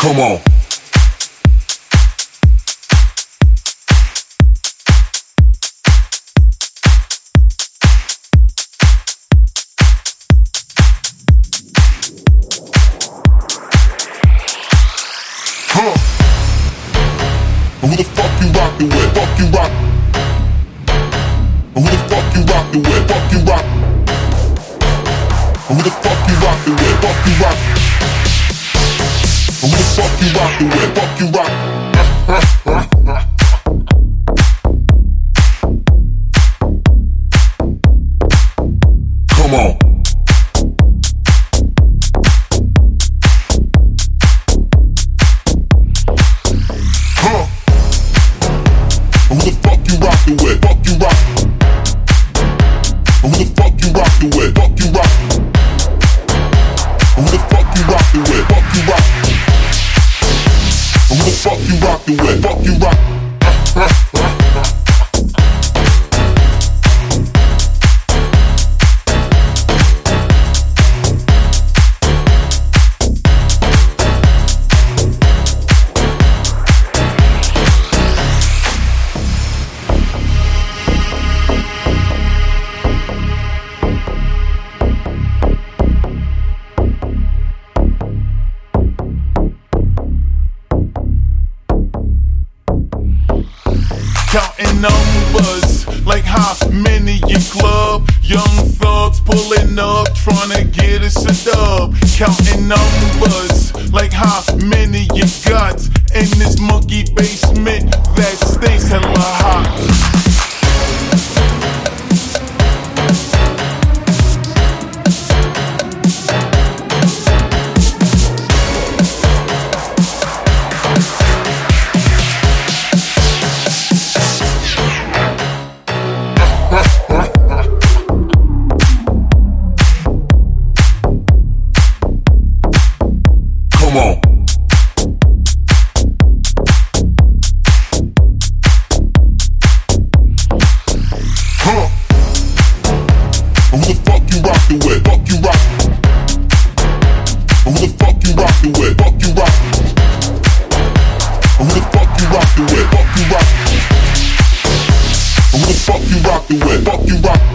Come on. Who the fuck you rockin' with? Fuck you rock. Who the fuck you rockin' with? Fuck you rock. Who the fuck you rockin' with? Fuck you. Who the fuck you? Fuck you rock. Come on. Huh. Who the fuck you rockin' with? Fuck you rock. Who the fuck you rockin' with? Fuck you rock. Who the fuck you rockin' with? Fuck you rock. Fuck you rockin' with? Fuck you rock. Come on. Rockin' with? Fuck you rock. Who the fuck you rockin' with? Fuck you rock. Who the fuck you rockin' with? Fuck you rock. Who the fuck you rockin' with? Fuck you.